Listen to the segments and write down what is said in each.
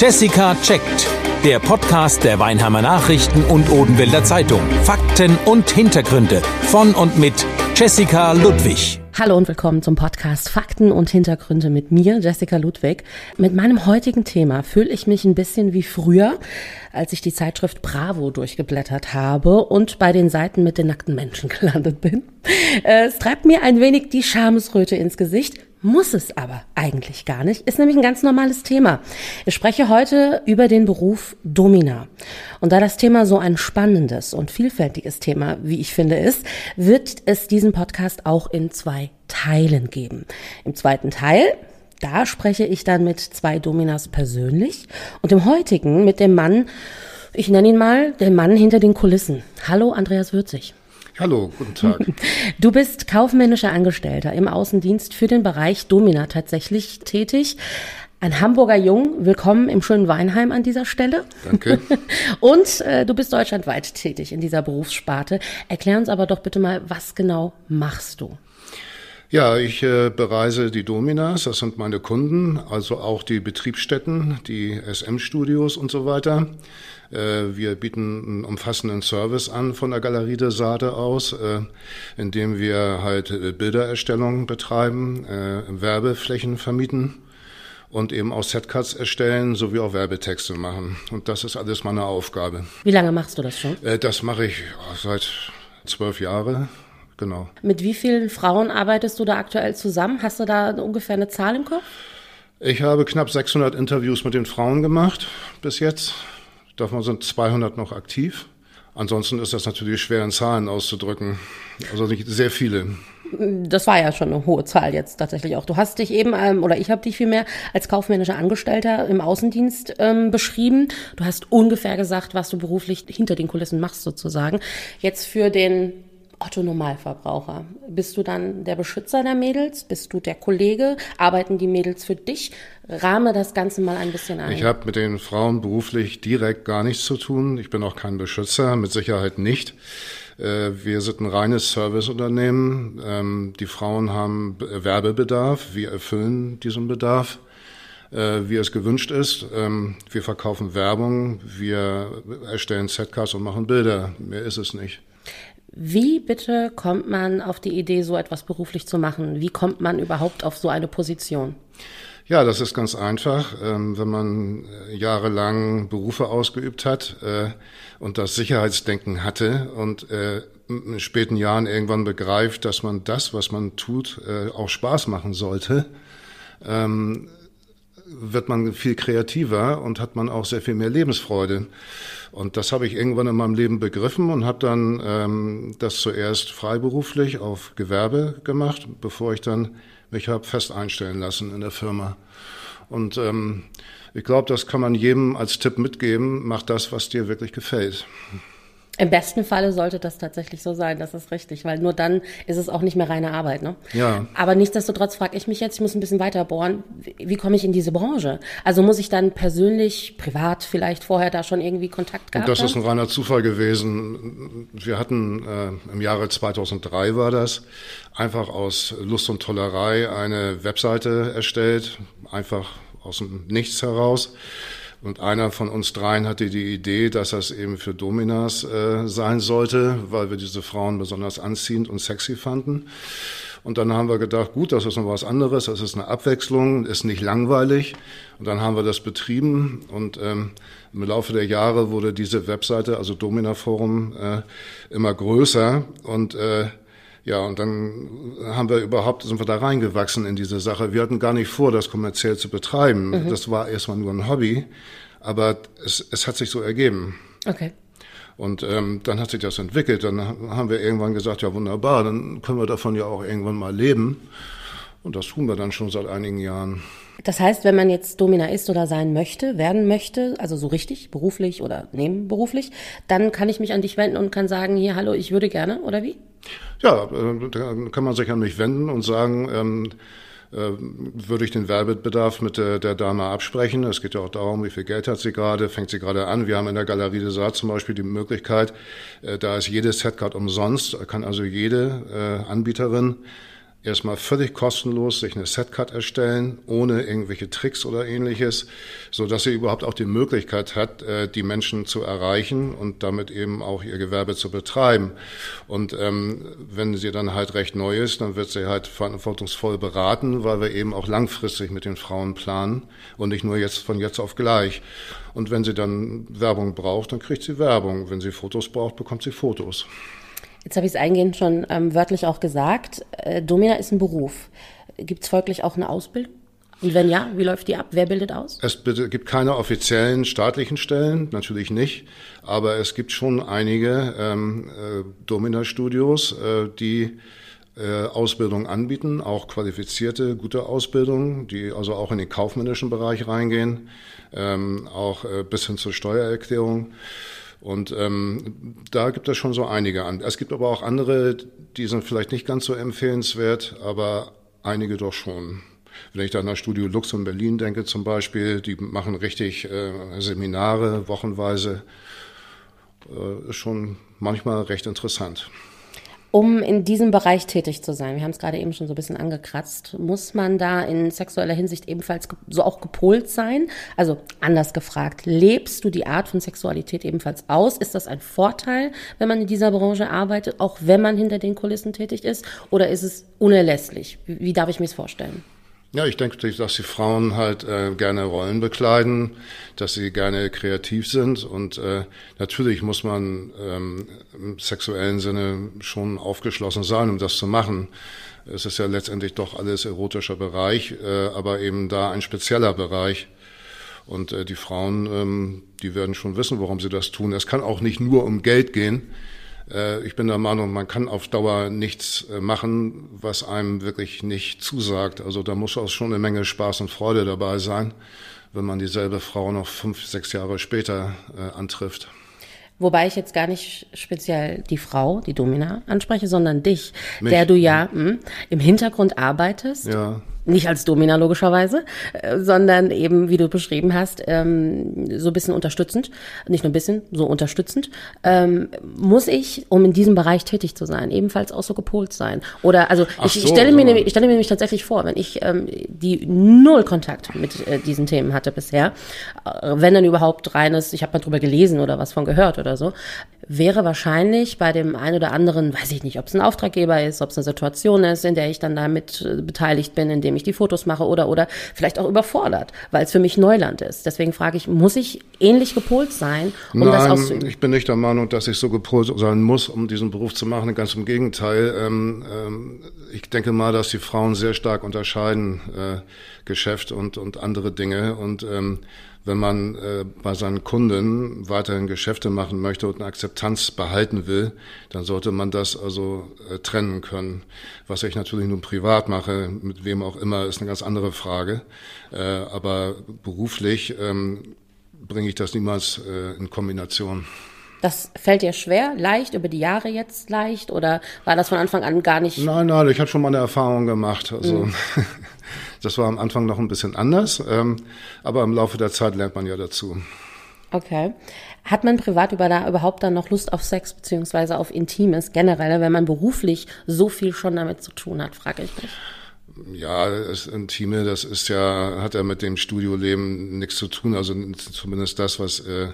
Jessica checkt. Der Podcast der Weinheimer Nachrichten und Odenwälder Zeitung. Fakten und Hintergründe von und mit Jessica Ludwig. Hallo und willkommen zum Podcast Fakten und Hintergründe mit mir, Jessica Ludwig. Mit meinem heutigen Thema fühle ich mich ein bisschen wie früher, als ich die Zeitschrift Bravo durchgeblättert habe und bei den Seiten mit den nackten Menschen gelandet bin. Es treibt mir ein wenig die Schamesröte ins Gesicht, muss es aber eigentlich gar nicht, ist nämlich ein ganz normales Thema. Ich spreche heute über den Beruf Domina. Und da das Thema so ein spannendes und vielfältiges Thema, wie ich finde, ist, wird es diesen Podcast auch in zwei Teilen geben. Im zweiten Teil da spreche ich dann mit zwei Dominas persönlich und im heutigen mit dem Mann, ich nenne ihn mal, der Mann hinter den Kulissen. Hallo, Andreas Würzig. Hallo, guten Tag. Du bist kaufmännischer Angestellter im Außendienst für den Bereich Domina tatsächlich tätig. Ein Hamburger Jung, willkommen im schönen Weinheim an dieser Stelle. Danke. Und äh, du bist deutschlandweit tätig in dieser Berufssparte. Erklär uns aber doch bitte mal, was genau machst du? Ja, ich äh, bereise die Dominas, das sind meine Kunden, also auch die Betriebsstätten, die SM-Studios und so weiter. Äh, wir bieten einen umfassenden Service an von der Galerie der Sade aus, äh, indem wir halt äh, Bildererstellung betreiben, Werbeflächen vermieten und eben auch Setcuts erstellen sowie auch Werbetexte machen. Und das ist alles meine Aufgabe. Wie lange machst du das schon? Das mache ich seit zwölf Jahren. Genau. Mit wie vielen Frauen arbeitest du da aktuell zusammen? Hast du da ungefähr eine Zahl im Kopf? Ich habe knapp 600 Interviews mit den Frauen gemacht bis jetzt. Davon sind 200 noch aktiv. Ansonsten ist das natürlich schwer in Zahlen auszudrücken. Also nicht sehr viele. Das war ja schon eine hohe Zahl jetzt tatsächlich auch. Du hast dich eben, ähm, oder ich habe dich vielmehr als kaufmännischer Angestellter im Außendienst ähm, beschrieben. Du hast ungefähr gesagt, was du beruflich hinter den Kulissen machst sozusagen. Jetzt für den Otto Normalverbraucher. Bist du dann der Beschützer der Mädels? Bist du der Kollege? Arbeiten die Mädels für dich? Rahme das Ganze mal ein bisschen ein. Ich habe mit den Frauen beruflich direkt gar nichts zu tun. Ich bin auch kein Beschützer, mit Sicherheit nicht. Äh, wir sind ein reines Serviceunternehmen. Ähm, die Frauen haben Werbebedarf. Wir erfüllen diesen Bedarf äh, wie es gewünscht ist. Ähm, wir verkaufen Werbung, wir erstellen Setcasts und machen Bilder. Mehr ist es nicht. Wie bitte kommt man auf die Idee, so etwas beruflich zu machen? Wie kommt man überhaupt auf so eine Position? Ja, das ist ganz einfach. Ähm, wenn man äh, jahrelang Berufe ausgeübt hat äh, und das Sicherheitsdenken hatte und äh, in späten Jahren irgendwann begreift, dass man das, was man tut, auch Spaß machen sollte, ähm, wird man viel kreativer und hat man auch sehr viel mehr Lebensfreude. Und das habe ich irgendwann in meinem Leben begriffen und habe dann ähm, das zuerst freiberuflich auf Gewerbe gemacht, bevor ich dann mich habe fest einstellen lassen in der Firma. Und ähm, ich glaube, das kann man jedem als Tipp mitgeben, mach das, was dir wirklich gefällt. Im besten Falle sollte das tatsächlich so sein, das ist richtig, weil nur dann ist es auch nicht mehr reine Arbeit. Ne? Ja. Aber nichtsdestotrotz frage ich mich jetzt, ich muss ein bisschen weiter bohren, wie, wie komme ich in diese Branche? Also muss ich dann persönlich, privat vielleicht vorher da schon irgendwie Kontakt gehabt Und das ist ein reiner Zufall gewesen. Wir hatten äh, im Jahre 2003 war das, einfach aus Lust und Tollerei eine Webseite erstellt, einfach aus dem Nichts heraus und einer von uns dreien hatte die Idee, dass das eben für Dominas äh, sein sollte, weil wir diese Frauen besonders anziehend und sexy fanden. Und dann haben wir gedacht, gut, das ist noch was anderes, das ist eine Abwechslung, ist nicht langweilig. Und dann haben wir das betrieben und ähm, im Laufe der Jahre wurde diese Webseite, also Domina Forum, äh, immer größer und äh, ja, und dann haben wir überhaupt, sind wir da reingewachsen in diese Sache. Wir hatten gar nicht vor, das kommerziell zu betreiben. Mhm. Das war erstmal nur ein Hobby, aber es, es hat sich so ergeben. Okay. Und ähm, dann hat sich das entwickelt. Dann haben wir irgendwann gesagt, ja wunderbar, dann können wir davon ja auch irgendwann mal leben. Und das tun wir dann schon seit einigen Jahren. Das heißt, wenn man jetzt Domina ist oder sein möchte, werden möchte, also so richtig, beruflich oder nebenberuflich, dann kann ich mich an dich wenden und kann sagen, hier, hallo, ich würde gerne, oder wie? Ja, äh, da kann man sich an mich wenden und sagen, ähm, äh, würde ich den Werbebedarf mit der, der, Dame absprechen. Es geht ja auch darum, wie viel Geld hat sie gerade, fängt sie gerade an. Wir haben in der Galerie des Saar zum Beispiel die Möglichkeit, äh, da ist jedes Setcard umsonst, kann also jede äh, Anbieterin erstmal völlig kostenlos sich eine Setcard erstellen, ohne irgendwelche Tricks oder ähnliches, so dass sie überhaupt auch die Möglichkeit hat, äh, die Menschen zu erreichen und damit eben auch ihr Gewerbe zu betreiben. Und ähm, wenn sie dann halt recht neu ist, dann wird sie halt verantwortungsvoll beraten, weil wir eben auch langfristig mit den Frauen planen und nicht nur jetzt von jetzt auf gleich. Und wenn sie dann Werbung braucht, dann kriegt sie Werbung. Wenn sie Fotos braucht, bekommt sie Fotos. Jetzt habe ich es eingehend schon ähm, wörtlich auch gesagt. Äh, Domina ist ein Beruf. Gibt es folglich auch eine Ausbildung? Und wenn ja, wie läuft die ab? Wer bildet aus? Es gibt keine offiziellen staatlichen Stellen, natürlich nicht, aber es gibt schon einige ähm, äh, Domina-Studios, äh, die äh, Ausbildung anbieten, auch qualifizierte, gute Ausbildung, die also auch in den kaufmännischen Bereich reingehen, ähm, auch äh, bis hin zur Steuererklärung. Und ähm, da gibt es schon so einige an. Es gibt aber auch andere, die sind vielleicht nicht ganz so empfehlenswert, aber einige doch schon. Wenn ich da an das Studio Lux in Berlin denke zum Beispiel, die machen richtig äh, Seminare wochenweise, äh, ist schon manchmal recht interessant. Um in diesem Bereich tätig zu sein, wir haben es gerade eben schon so ein bisschen angekratzt, muss man da in sexueller Hinsicht ebenfalls so auch gepolt sein? Also anders gefragt, lebst du die Art von Sexualität ebenfalls aus? Ist das ein Vorteil, wenn man in dieser Branche arbeitet, auch wenn man hinter den Kulissen tätig ist? Oder ist es unerlässlich? Wie, darf ich mir es vorstellen? Ja, ich denke, dass die Frauen halt äh, gerne Rollen bekleiden, dass sie gerne kreativ sind und äh, natürlich muss man ähm, im sexuellen Sinne schon aufgeschlossen sein, um das zu machen. Es ist ja letztendlich doch alles erotischer Bereich, äh, aber eben da ein spezieller Bereich. Und äh, die Frauen, ähm, die werden schon wissen, warum sie das tun. Es kann auch nicht nur um Geld gehen. Äh, ich bin der Meinung, man kann auf Dauer nichts äh, machen, was einem wirklich nicht zusagt. Also da muss auch schon eine Menge Spaß und Freude dabei sein, wenn man dieselbe Frau noch fünf, sechs Jahre später äh, antrifft. Wobei ich jetzt gar nicht speziell die Frau, die Domina, anspreche, sondern dich, Mich. der du ja mh, hm, im Hintergrund arbeitest. Ja nicht als Domina logischerweise, äh, sondern eben, wie du beschrieben hast, ähm, so ein bisschen unterstützend, nicht nur ein bisschen, so unterstützend, ähm, muss ich, um in diesem Bereich tätig zu sein, ebenfalls auch so gepolt sein. Oder also ich, so, ich stelle mir, nämlich, ich stelle mir nämlich tatsächlich vor, wenn ich ähm, die null Kontakt mit äh, diesen Themen hatte bisher, äh, wenn dann überhaupt reines, ich habe mal drüber gelesen oder was von gehört oder so, wäre wahrscheinlich bei dem einen oder anderen, weiß ich nicht, ob es ein Auftraggeber ist, ob es eine Situation ist, in der ich dann damit äh, beteiligt bin, indem ich die Fotos mache oder oder vielleicht auch überfordert, weil es für mich Neuland ist. Deswegen frage ich, muss ich ähnlich gepolt sein, um Nein, das auszuüben? ich bin nicht der Meinung, dass ich so gepolt sein muss, um diesen Beruf zu machen. Ganz im Gegenteil. Ähm, ähm, ich denke mal, dass die Frauen sehr stark unterscheiden, äh, Geschäft und, und andere Dinge und ähm, wenn man äh, bei seinen Kunden weiterhin Geschäfte machen möchte und eine Akzeptanz behalten will, dann sollte man das also äh, trennen können. Was ich natürlich nur privat mache, mit wem auch immer, ist eine ganz andere Frage. Äh, aber beruflich ähm, bringe ich das niemals äh, in Kombination. Das fällt dir schwer, leicht, über die Jahre jetzt leicht oder war das von Anfang an gar nicht? Nein, nein, ich habe schon mal eine Erfahrung gemacht. Also mhm. Das war am Anfang noch ein bisschen anders, ähm, aber im Laufe der Zeit lernt man ja dazu. Okay. Hat man privat über da überhaupt dann noch Lust auf Sex beziehungsweise auf Intimes generell, wenn man beruflich so viel schon damit zu tun hat, frage ich mich. Ja, das Intime, das ist ja, hat ja mit dem Studioleben nichts zu tun. Also zumindest das, was äh,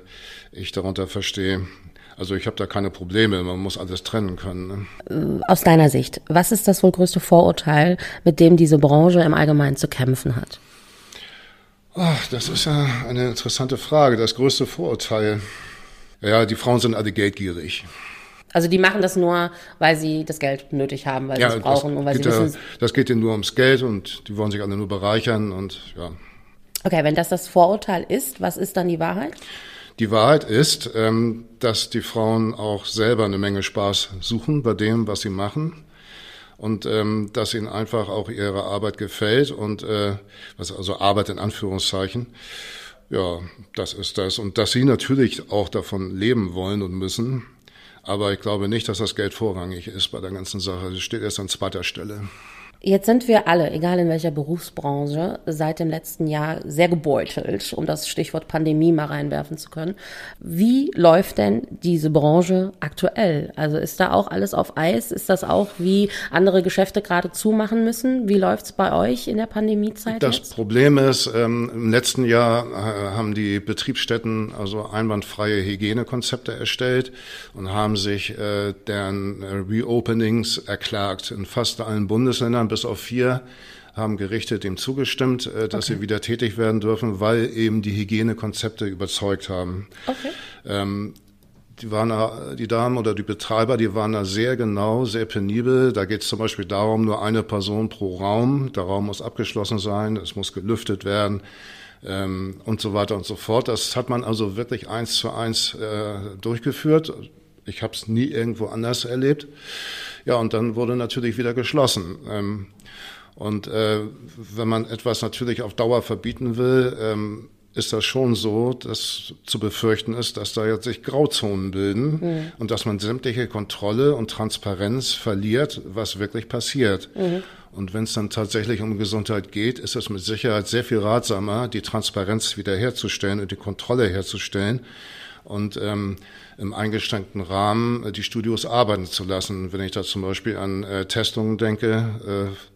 ich darunter verstehe. Also ich habe da keine Probleme, man muss alles trennen können. Ne? Aus deiner Sicht, was ist das wohl größte Vorurteil, mit dem diese Branche im Allgemeinen zu kämpfen hat? Ach, das ist ja eine interessante Frage. Das größte Vorurteil. Ja, die Frauen sind alle geldgierig. Also die machen das nur, weil sie das Geld nötig haben, weil ja, sie es brauchen und weil sie wissen. Ja, das geht ihnen nur ums Geld und die wollen sich alle nur bereichern und ja. Okay, wenn das das Vorurteil ist, was ist dann die Wahrheit? Die Wahrheit ist, ähm, dass die Frauen auch selber eine Menge Spaß suchen bei dem, was sie machen und ähm, dass ihnen einfach auch ihre Arbeit gefällt und äh, was also Arbeit in Anführungszeichen. Ja, das ist das und dass sie natürlich auch davon leben wollen und müssen. Aber ich glaube nicht, dass das Geld vorrangig ist bei der ganzen Sache. Das steht erst an zweiter Stelle. Jetzt sind wir alle, egal in welcher Berufsbranche, seit dem letzten Jahr sehr gebeutelt, um das Stichwort Pandemie mal reinwerfen zu können. Wie läuft denn diese Branche aktuell? Also ist da auch alles auf Eis? Ist das auch, wie andere Geschäfte gerade zumachen müssen? Wie läuft's bei euch in der Pandemiezeit? Das jetzt? Problem ist, ähm, im letzten Jahr äh, haben die Betriebsstätten also einwandfreie Hygienekonzepte erstellt und haben sich äh, deren äh, Reopenings erklagt in fast allen Bundesländern bis auf vier haben Gerichte dem zugestimmt, äh, dass okay. sie wieder tätig werden dürfen, weil eben die Hygienekonzepte überzeugt haben. Okay. Ähm, die waren da, die Damen oder die Betreiber, die waren da sehr genau, sehr penibel. Da geht es zum Beispiel darum, nur eine Person pro Raum. Der Raum muss abgeschlossen sein, es muss gelüftet werden ähm, und so weiter und so fort. Das hat man also wirklich eins zu eins äh, durchgeführt. Ich habe es nie irgendwo anders erlebt. Ja, und dann wurde natürlich wieder geschlossen. Ähm, und äh, wenn man etwas natürlich auf Dauer verbieten will, ähm, ist das schon so, dass zu befürchten ist, dass da jetzt sich Grauzonen bilden mhm. und dass man sämtliche Kontrolle und Transparenz verliert, was wirklich passiert. Mhm. Und wenn es dann tatsächlich um Gesundheit geht, ist es mit Sicherheit sehr viel ratsamer, die Transparenz wiederherzustellen und die Kontrolle herzustellen und ähm, im eingeschränkten Rahmen die Studios arbeiten zu lassen. Wenn ich da zum Beispiel an äh, Testungen denke, äh,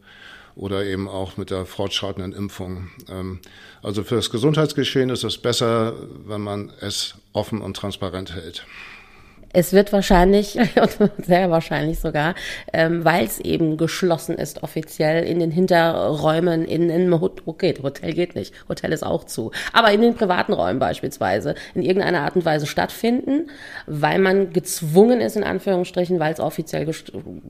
oder eben auch mit der fortschreitenden Impfung. Ähm, also für das Gesundheitsgeschehen ist es besser, wenn man es offen und transparent hält. Es wird wahrscheinlich, sehr wahrscheinlich sogar, ähm, weil es eben geschlossen ist offiziell in den Hinterräumen, in einem Hotel, okay, Hotel geht nicht, Hotel ist auch zu, aber in den privaten Räumen beispielsweise in irgendeiner Art und Weise stattfinden, weil man gezwungen ist, in Anführungsstrichen, weil es offiziell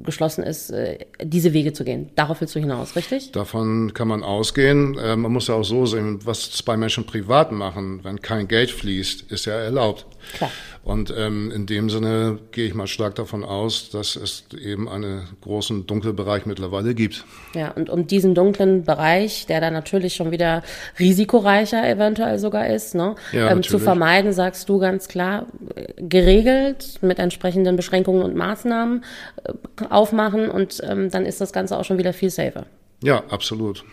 geschlossen ist, äh, diese Wege zu gehen. Darauf willst du hinaus, richtig? Davon kann man ausgehen. Äh, man muss ja auch so sehen, was zwei Menschen privat machen, wenn kein Geld fließt, ist ja erlaubt. Klar. Und ähm, in dem Sinne gehe ich mal stark davon aus, dass es eben einen großen Dunkelbereich mittlerweile gibt. Ja, und um diesen dunklen Bereich, der dann natürlich schon wieder risikoreicher eventuell sogar ist, ne, ja, ähm, zu vermeiden, sagst du ganz klar, geregelt mit entsprechenden Beschränkungen und Maßnahmen äh, aufmachen und ähm, dann ist das Ganze auch schon wieder viel safer. Ja, absolut.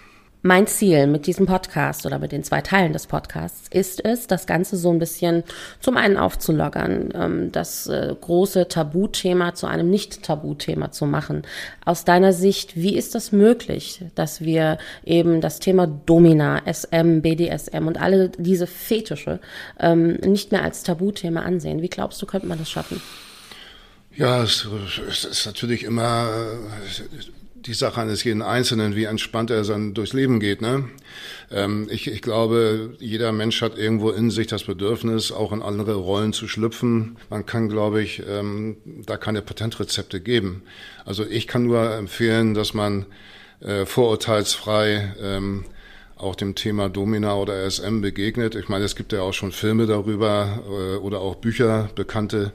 Mein Ziel mit diesem Podcast oder mit den zwei Teilen des Podcasts ist es, das Ganze so ein bisschen zum einen aufzulockern, ähm, das äh, große Tabuthema zu einem Nicht-Tabuthema zu machen. Aus deiner Sicht, wie ist das möglich, dass wir eben das Thema Domina, SM, BDSM und alle diese Fetische ähm, nicht mehr als Tabuthema ansehen? Wie glaubst du, könnte man das schaffen? Ja, es, es ist natürlich immer die Sache eines jeden Einzelnen, wie entspannt er dann durchs Leben geht. Ne? Ähm, ich, ich glaube, jeder Mensch hat irgendwo in sich das Bedürfnis, auch in andere Rollen zu schlüpfen. Man kann, glaube ich, ähm, da keine Patentrezepte geben. Also ich kann nur empfehlen, dass man äh, vorurteilsfrei ähm, auch dem Thema Domina oder SM begegnet. Ich meine, es gibt ja auch schon Filme darüber äh, oder auch Bücher, bekannte.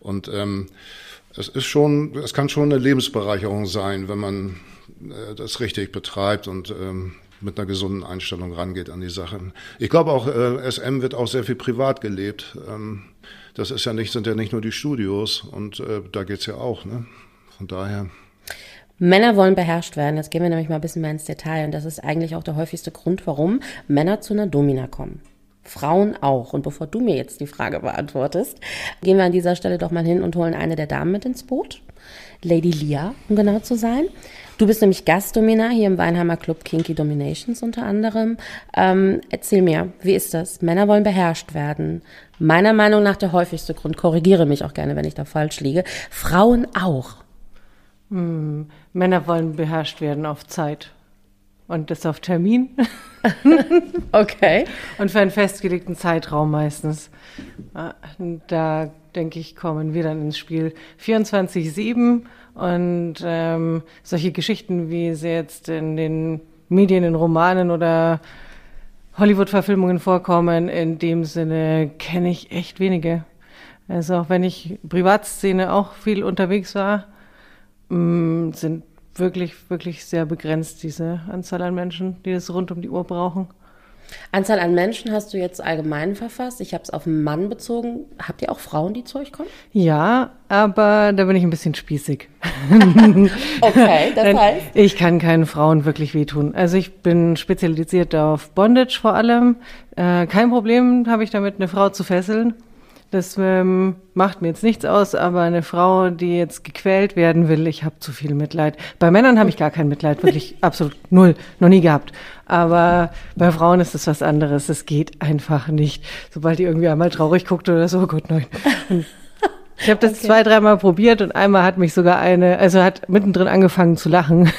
Und ähm, es ist schon, es kann schon eine Lebensbereicherung sein, wenn man äh, das richtig betreibt und ähm, mit einer gesunden Einstellung rangeht an die Sachen. Ich glaube auch, äh, SM wird auch sehr viel privat gelebt. Ähm, das ist ja nicht, sind ja nicht nur die Studios und äh, da geht's ja auch. Ne? Von daher. Männer wollen beherrscht werden. Jetzt gehen wir nämlich mal ein bisschen mehr ins Detail. Und das ist eigentlich auch der häufigste Grund, warum Männer zu einer Domina kommen. Frauen auch. Und bevor du mir jetzt die Frage beantwortest, gehen wir an dieser Stelle doch mal hin und holen eine der Damen mit ins Boot. Lady Lia, um genau zu sein. Du bist nämlich Gastdomina hier im Weinheimer Club Kinky Dominations unter anderem. Ähm, erzähl mir, wie ist das? Männer wollen beherrscht werden. Meiner Meinung nach der häufigste Grund, korrigiere mich auch gerne, wenn ich da falsch liege. Frauen auch. Hm, Männer wollen beherrscht werden auf Zeit. Und das auf Termin. okay. Und für einen festgelegten Zeitraum meistens. Da, denke ich, kommen wir dann ins Spiel. 24-7 und ähm, solche Geschichten, wie sie jetzt in den Medien, in Romanen oder Hollywood-Verfilmungen vorkommen, in dem Sinne kenne ich echt wenige. Also auch wenn ich Privatszene auch viel unterwegs war, mm, sind wirklich, wirklich sehr begrenzt, diese Anzahl an Menschen, die das rund um die Uhr brauchen. Anzahl an Menschen hast du jetzt allgemein verfasst. Ich habe es auf einen Mann bezogen. Habt ihr auch Frauen, die zu euch kommen? Ja, aber da bin ich ein bisschen spießig. okay, das heißt? Ich kann keinen Frauen wirklich wehtun. Also ich bin spezialisiert auf Bondage vor allem. Äh, kein Problem habe ich damit, eine Frau zu fesseln. Das ähm, macht mir jetzt nichts aus, aber eine Frau, die jetzt gequält werden will, ich habe zu viel Mitleid. Bei Männern habe ich gar kein Mitleid, wirklich absolut null, noch nie gehabt. Aber bei Frauen ist es was anderes. Es geht einfach nicht. Sobald die irgendwie einmal traurig guckt oder so, oh Gott nein. Und ich habe das okay. zwei, dreimal probiert und einmal hat mich sogar eine, also hat mittendrin angefangen zu lachen.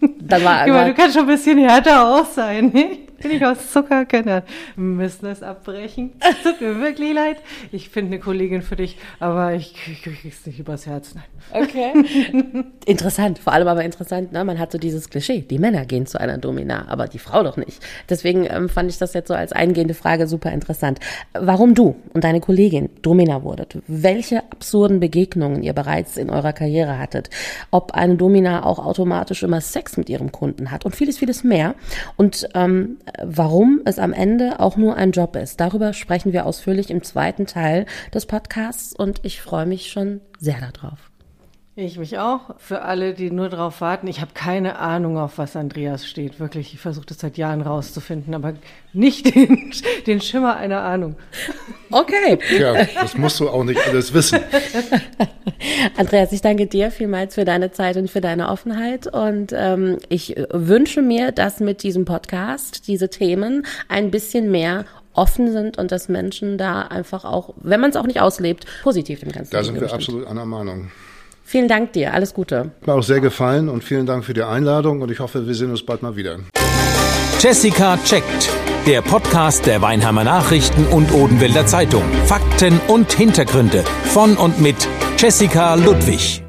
Dann war einmal, du kannst schon ein bisschen härter auch sein. Bin ich aus Zucker? Keine Wir müssen es abbrechen. Es tut mir wirklich leid. Ich finde eine Kollegin für dich, aber ich kriege es nicht übers Herz. Nein. Okay. interessant, vor allem aber interessant, ne? Man hat so dieses Klischee, die Männer gehen zu einer Domina, aber die Frau doch nicht. Deswegen ähm, fand ich das jetzt so als eingehende Frage super interessant. Warum du und deine Kollegin Domina wurdet, welche absurden Begegnungen ihr bereits in eurer Karriere hattet, ob eine Domina auch automatisch immer Sex mit ihrem Kunden hat und vieles, vieles mehr. Und ähm, warum es am Ende auch nur ein Job ist. Darüber sprechen wir ausführlich im zweiten Teil des Podcasts und ich freue mich schon sehr darauf. Ich mich auch. Für alle, die nur darauf warten, ich habe keine Ahnung, auf was Andreas steht. Wirklich, ich versuche das seit Jahren rauszufinden, aber nicht den, den Schimmer einer Ahnung. Okay. Ja, das musst du auch nicht alles wissen. Andreas, ich danke dir vielmals für deine Zeit und für deine Offenheit. Und ähm, ich wünsche mir, dass mit diesem Podcast diese Themen ein bisschen mehr offen sind und dass Menschen da einfach auch, wenn man es auch nicht auslebt, positiv dem Ganzen Da sind wir absolut einer Meinung. Vielen Dank dir, alles Gute. Hat mir auch sehr gefallen und vielen Dank für die Einladung und ich hoffe, wir sehen uns bald mal wieder. Jessica checkt. Der Podcast der Weinheimer Nachrichten und Odenwälder Zeitung. Fakten und Hintergründe von und mit Jessica Ludwig.